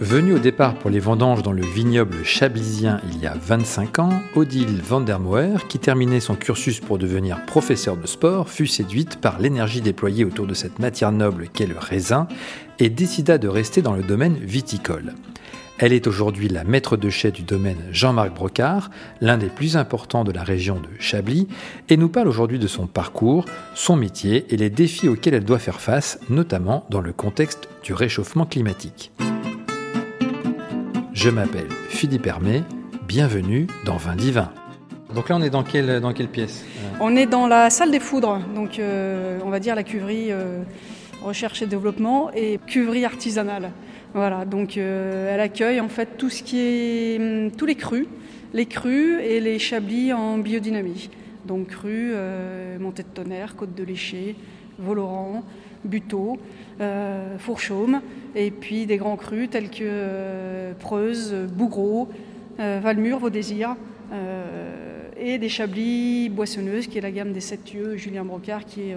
Venue au départ pour les vendanges dans le vignoble chablisien il y a 25 ans, Odile van der Moer, qui terminait son cursus pour devenir professeur de sport, fut séduite par l'énergie déployée autour de cette matière noble qu'est le raisin et décida de rester dans le domaine viticole. Elle est aujourd'hui la maître de chai du domaine Jean-Marc Brocard, l'un des plus importants de la région de Chablis, et nous parle aujourd'hui de son parcours, son métier et les défis auxquels elle doit faire face, notamment dans le contexte du réchauffement climatique. Je m'appelle Philippe Hermé, bienvenue dans Vin Divin. Donc là, on est dans quelle, dans quelle pièce On est dans la salle des foudres, donc euh, on va dire la cuverie euh, recherche et développement et cuverie artisanale. Voilà, donc euh, elle accueille en fait tout ce qui est hum, tous les crus, les crus et les chablis en biodynamie. Donc crus, montée de tonnerre, côte de léché, Voloran, Buteau, euh, Fourchaume, et puis des grands crus tels que euh, Preuze, Bougreau, euh, Valmure, Vos Désirs, et des Chablis boissonneuses, qui est la gamme des sept yeux, Julien Brocard, qui est,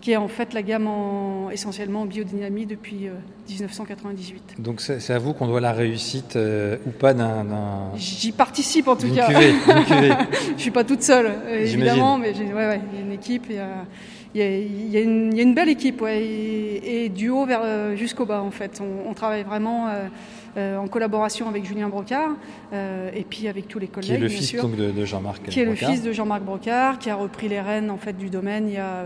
qui est en fait la gamme en, essentiellement en biodynamie depuis 1998. Donc c'est à vous qu'on doit la réussite ou pas d'un... J'y participe en tout cas. Cuvée, Je ne suis pas toute seule, évidemment, mais il ouais, ouais, y a une équipe. Et, il y, a, une, belle équipe, ouais, et, du haut vers euh, jusqu'au bas en fait. On, travaille vraiment euh, euh, en collaboration avec Julien Brocard et puis avec tous les collègues. Qui est le fils Donc, de, Jean-Marc. Qui est le fils de Jean-Marc Brocard, qui a repris les rênes en fait du domaine il y a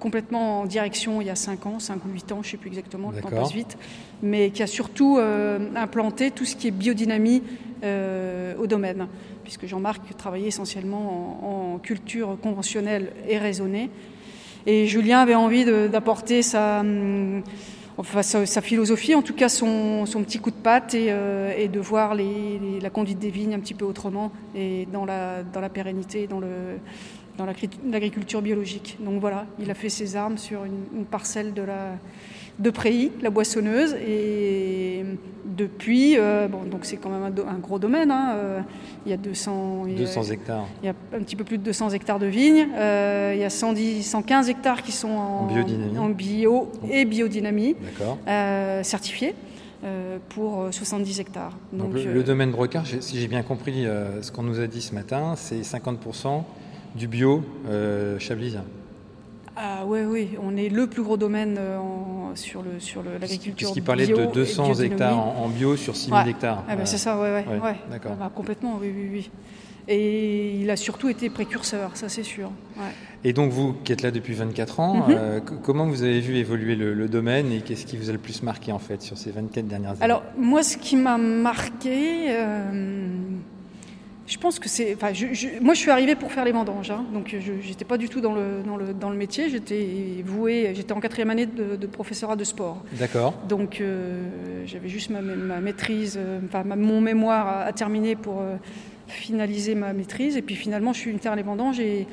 complètement en direction il y a 5 ans, 5 ou 8 ans, je ne sais plus exactement, le temps passe vite, mais qui a surtout implanté tout ce qui est biodynamie au domaine puisque Jean-Marc travaillait essentiellement en, culture conventionnelle et raisonnée. Et Julien avait envie d'apporter sa, hum, sa, philosophie, en tout cas son, petit coup de patte, et, euh, de voir la conduite des vignes un petit peu autrement, et dans la, dans la pérennité, dans le dans l'agriculture biologique. Donc voilà, il a fait ses armes sur une parcelle de la, de Préy, la boissonneuse. Et depuis, euh, bon, donc c'est quand même un, gros domaine. Hein, euh, il y a 200, 200 hectares. Il y a un petit peu plus de 200 hectares de vignes. Euh, il y a 110, 115 hectares qui sont en, en bio et biodynamie, certifiés. pour 70 hectares. Donc, le, domaine Brocard, si j'ai bien compris ce qu'on nous a dit ce matin, c'est 50% du bio chablisien. Ah oui, oui, on est le plus gros domaine euh, sur l'agriculture sur l'agriculture Puisqu'il parlait de 200 hectares en, bio sur 6000 hectares. Ah ben, c'est ça, oui, oui. ouais. D'accord. Ah bah, complètement, oui, oui, oui. Et il a surtout été précurseur, ça c'est sûr. Et donc vous qui êtes là depuis 24 ans, mhm. euh, comment vous avez vu évoluer le, domaine et qu'est-ce qui vous a le plus marqué en fait sur ces 24 dernières années? Alors moi ce qui m'a marqué, euh, je pense que c'est. Enfin, moi, je suis arrivée pour faire les vendanges, hein, donc je n'étais pas du tout dans le, dans le, dans le métier. J'étais vouée. J'étais en quatrième année de, de, professorat de sport. D'accord. Donc, euh, j'avais juste ma, ma maîtrise, euh, enfin, mon mémoire à, terminer pour euh, finaliser ma maîtrise. Et puis, finalement, je suis venue faire les vendanges et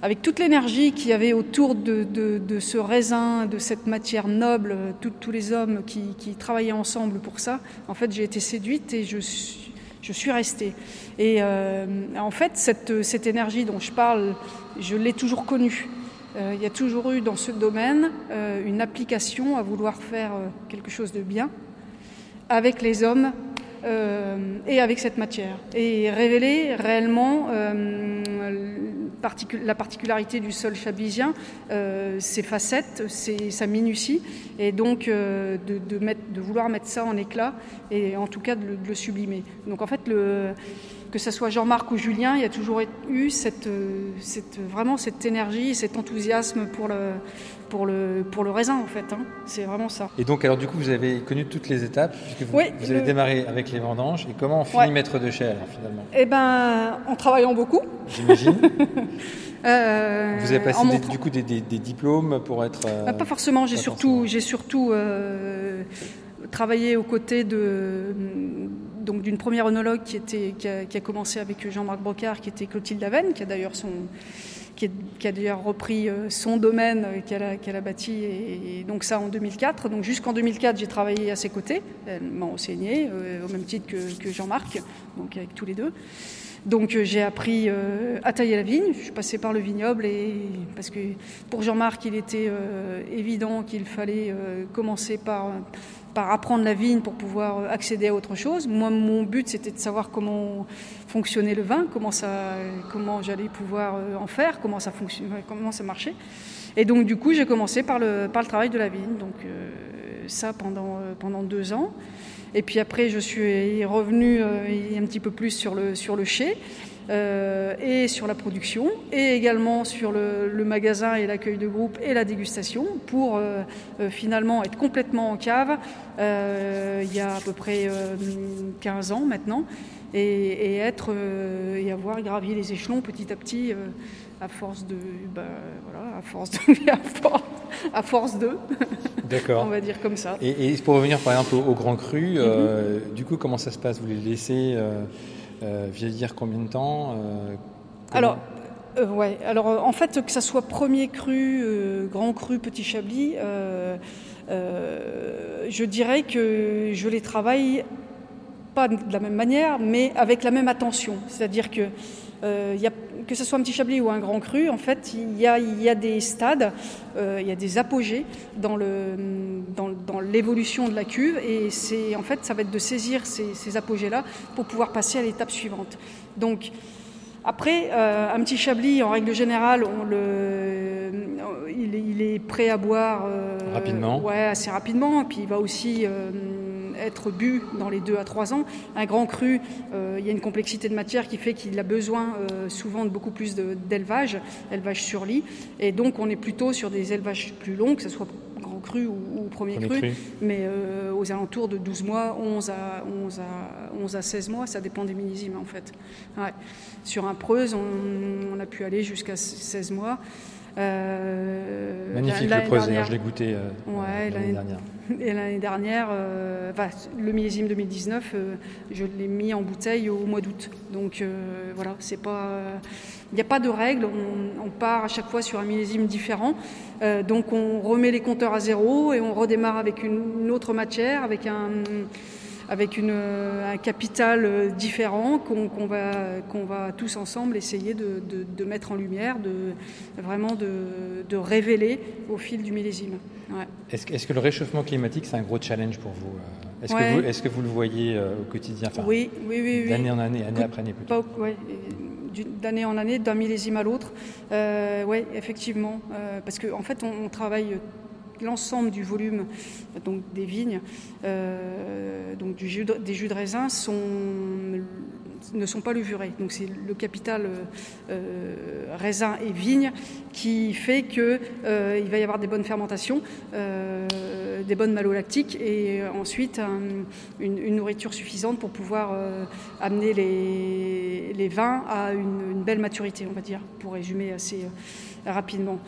avec toute l'énergie qu'il y avait autour de, de, ce raisin, de cette matière noble, tous les hommes qui, qui travaillaient ensemble pour ça, en fait, j'ai été séduite et je suis je suis restée. Et euh, en fait, cette, cette, énergie dont je parle, je l'ai toujours connue. Euh, il y a toujours eu dans ce domaine euh, une application à vouloir faire quelque chose de bien avec les hommes et avec cette matière. Et révéler réellement la particularité du sol chablisien, euh, ses facettes, sa minutie, et donc euh, de, de, vouloir mettre ça en éclat et en tout cas de le, sublimer. Donc en fait, le, que ce soit Jean-Marc ou Julien, il y a toujours eu cette, cette, vraiment cette énergie, cet enthousiasme pour le, pour le, pour le raisin en fait. Hein. C'est vraiment ça. Et donc alors du coup vous avez connu toutes les étapes puisque vous, vous avez démarré avec les vendanges et comment on finit maître de chai finalement? Eh ben en travaillant beaucoup. J'imagine. Euh, vous avez passé du coup des, diplômes pour être. Euh, pas forcément. J'ai surtout, j'ai surtout euh, travaillé aux côtés de donc d'une première onologue qui a, commencé avec Jean-Marc Brocard, qui était Clotilde Lavenne, qui a d'ailleurs son qui, a d'ailleurs repris euh, son domaine euh, qu'elle a, bâti, et, donc ça en 2004. Donc jusqu'en 2004, j'ai travaillé à ses côtés. Elle m'a enseigné, euh, au même titre que, Jean-Marc, donc avec tous les deux. Donc j'ai appris à tailler la vigne. Je suis passée par le vignoble et parce que pour Jean-Marc, il était évident qu'il fallait commencer par apprendre la vigne pour pouvoir accéder à autre chose. Moi, mon but, c'était de savoir comment fonctionnait le vin, comment, j'allais pouvoir en faire, comment ça, comment ça marchait. Et donc, du coup, j'ai commencé par le, travail de la vigne. Donc, ça pendant deux ans. Et puis après, je suis revenue un petit peu plus sur le, sur le chai. Euh, et sur la production, et également sur le, magasin et l'accueil de groupe et la dégustation, pour euh, euh, finalement être complètement en cave il y a à peu près 15 ans maintenant, et, être et avoir gravi les échelons petit à petit à force de bah, voilà à force de à force, de d'accord on va dire comme ça et, pour revenir par exemple au, grand cru mm-hmm. du coup comment ça se passe? Vous les laissez euh, vieillir combien de temps euh, Alors, euh, ouais. Alors, en fait, que ça soit premier cru, grand cru, petit chablis, je dirais que je les travaille pas de la même manière, mais avec la même attention. C'est-à-dire que y a, que ce soit un petit chablis ou un grand cru, en fait, il y a, il y a des stades, il y a des apogées dans, le, dans, l'évolution de la cuve, et c'est en fait, ça va être de saisir ces, ces apogées-là pour pouvoir passer à l'étape suivante. Donc, après, un petit chablis, en règle générale, on le, il, est, prêt à boire rapidement. Ouais, assez rapidement. Et puis il va aussi être bu dans les 2 à 3 ans. Un grand cru, euh, il y a une complexité de matière qui fait qu'il a besoin euh, souvent de beaucoup plus d'élevage, élevage sur lit. Et donc on est plutôt sur des élevages plus longs, que ce soit grand cru ou, premier, cru, mais euh, aux alentours de 12 mois, 11 à, 11 à, 11 à 16 mois, ça dépend des millésimes en fait. Sur un Preuse, on, on a pu aller jusqu'à 16 mois. Euh, Magnifique le Preuse, je l'ai goûté euh, l'année dernière. Et l'année dernière, euh, le millésime 2019, je l'ai mis en bouteille au mois d'août. Donc voilà, c'est pas, il n'y a pas de règle. On, part à chaque fois sur un millésime différent. donc on remet les compteurs à zéro et on redémarre avec une autre matière, avec un avec une, euh, un capital euh, différent qu'on va, qu'on va tous ensemble essayer de, de, mettre en lumière, de, vraiment de, révéler au fil du millésime. Est-ce est que le réchauffement climatique, c'est un gros challenge pour vous euh? Est-ce que, vous, est que vous le voyez au quotidien? Oui, oui, oui. D'année en année, année après année plutôt D'année en année, d'un millésime à l'autre. oui, effectivement. parce qu'en en fait, on, on travaille l'ensemble du volume des vignes, euh, donc du jus des jus de raisin, ne sont pas levurés. Donc c'est le capital euh, raisin et vigne qui fait qu'il euh, il va y avoir des bonnes fermentations, des bonnes malolactiques et ensuite une, nourriture suffisante pour pouvoir amener les, les, vins à une, une, belle maturité, on va dire, pour résumer assez rapidement.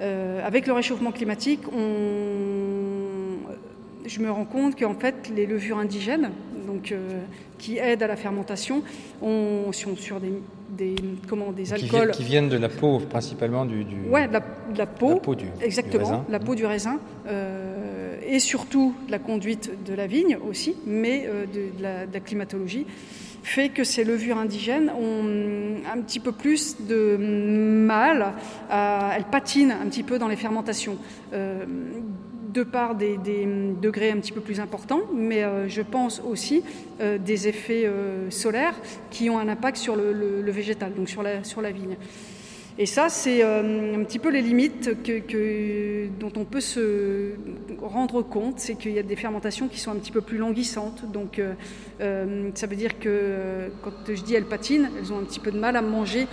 Euh, avec le réchauffement climatique, je me rends compte qu'en fait, les levures indigènes, donc, euh, qui aident à la fermentation, on, sont sur des, des, comment, des alcools. Qui, viennent de la peau, principalement du. du... Ouais, de la, peau. La peau du, exactement, la peau du raisin. Euh, et surtout la conduite de la vigne aussi, mais de, la, de la climatologie fait que ces levures indigènes ont un petit peu plus de mal, elles patinent un petit peu dans les fermentations. Euh, de par des, degrés un petit peu plus importants, mais euh, je pense aussi euh, des effets solaires qui ont un impact sur le, végétal, donc sur la, vigne. Et ça, c'est un petit peu les limites dont on peut se rendre compte, c'est qu'il y a des fermentations qui sont un petit peu plus languissantes. Donc, euh, euh, ça veut dire que quand je dis elles patinent, elles ont un petit peu de mal à manger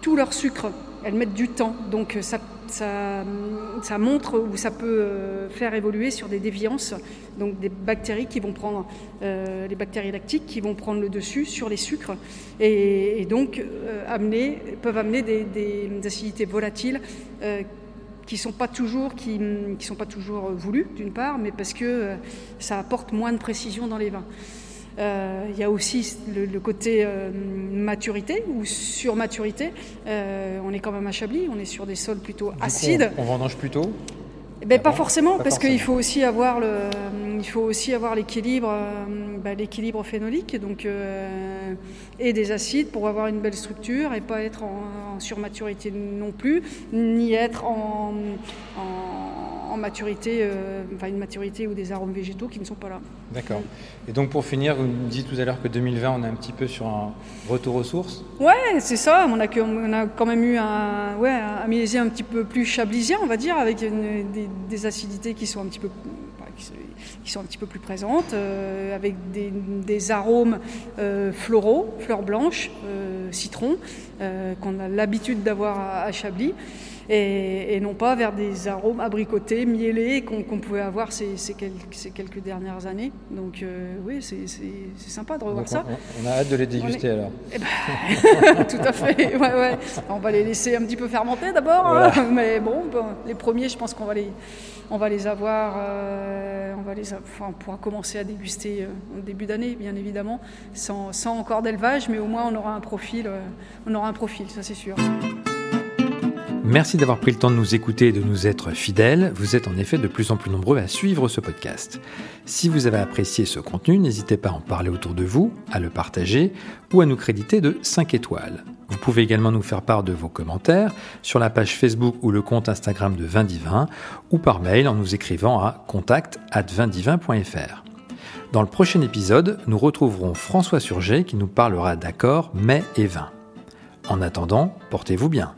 tout leur sucre. Elles mettent du temps, donc ça ça, montre ou ça peut euh, faire évoluer sur des déviances, donc des bactéries qui vont prendre, euh, les bactéries lactiques qui vont prendre le dessus sur les sucres et, donc euh, amener, peuvent amener des, acidités volatiles qui sont pas toujours qui, qui sont pas toujours voulues d'une part, mais parce que ça apporte moins de précision dans les vins. Euh, il y a aussi le, côté euh, maturité ou surmaturité. Euh, on est quand même à Chablis, on est sur des sols plutôt acides. on, vendange plutôt ben, pas forcément, parce qu'il faut aussi avoir le, il faut aussi avoir l'équilibre, ben, l'équilibre phénolique, donc et des acides pour avoir une belle structure et pas être en, surmaturité non plus, ni être en en, maturité, enfin une maturité ou des arômes végétaux qui ne sont pas là. D'accord. Et donc pour finir, vous me disiez tout à l'heure que 2020, on est un petit peu sur un retour aux sources Ouais, c'est ça. On a, on a quand même eu un, ouais, un un petit peu plus chablisien, on va dire, avec des, acidités qui sont un petit peu qui sont un petit peu plus présentes, euh, avec des, arômes euh, floraux, fleurs blanches, euh, citron, qu'on a l'habitude d'avoir à, Chablis et, non pas vers des arômes abricotés, miellés qu'on pouvait avoir ces, ces, quelques, dernières années. Donc euh, oui, c'est sympa de revoir ça. On, a hâte de les déguster alors. Eh ben, tout à fait. Ouais, ouais. On va les laisser un petit peu fermenter d'abord, hein. mais bon, les premiers, je pense qu'on va les, on va les avoir, euh, on va enfin, on pourra commencer à déguster euh, au début d'année, bien évidemment, sans, encore d'élevage, mais au moins on aura un profil, on aura un profil, ça c'est sûr. Merci d'avoir pris le temps de nous écouter et de nous être fidèles. Vous êtes en effet de plus en plus nombreux à suivre ce podcast. Si vous avez apprécié ce contenu, n'hésitez pas à en parler autour de vous, à le partager ou à nous créditer de 5 étoiles. Vous pouvez également nous faire part de vos commentaires sur la page Facebook ou le compte Instagram de Vindivin ou par mail en nous écrivant à contact@vindivin.fr. Dans le prochain épisode, nous retrouverons François Surget qui nous parlera d'accords mets et vin. En attendant, portez-vous bien.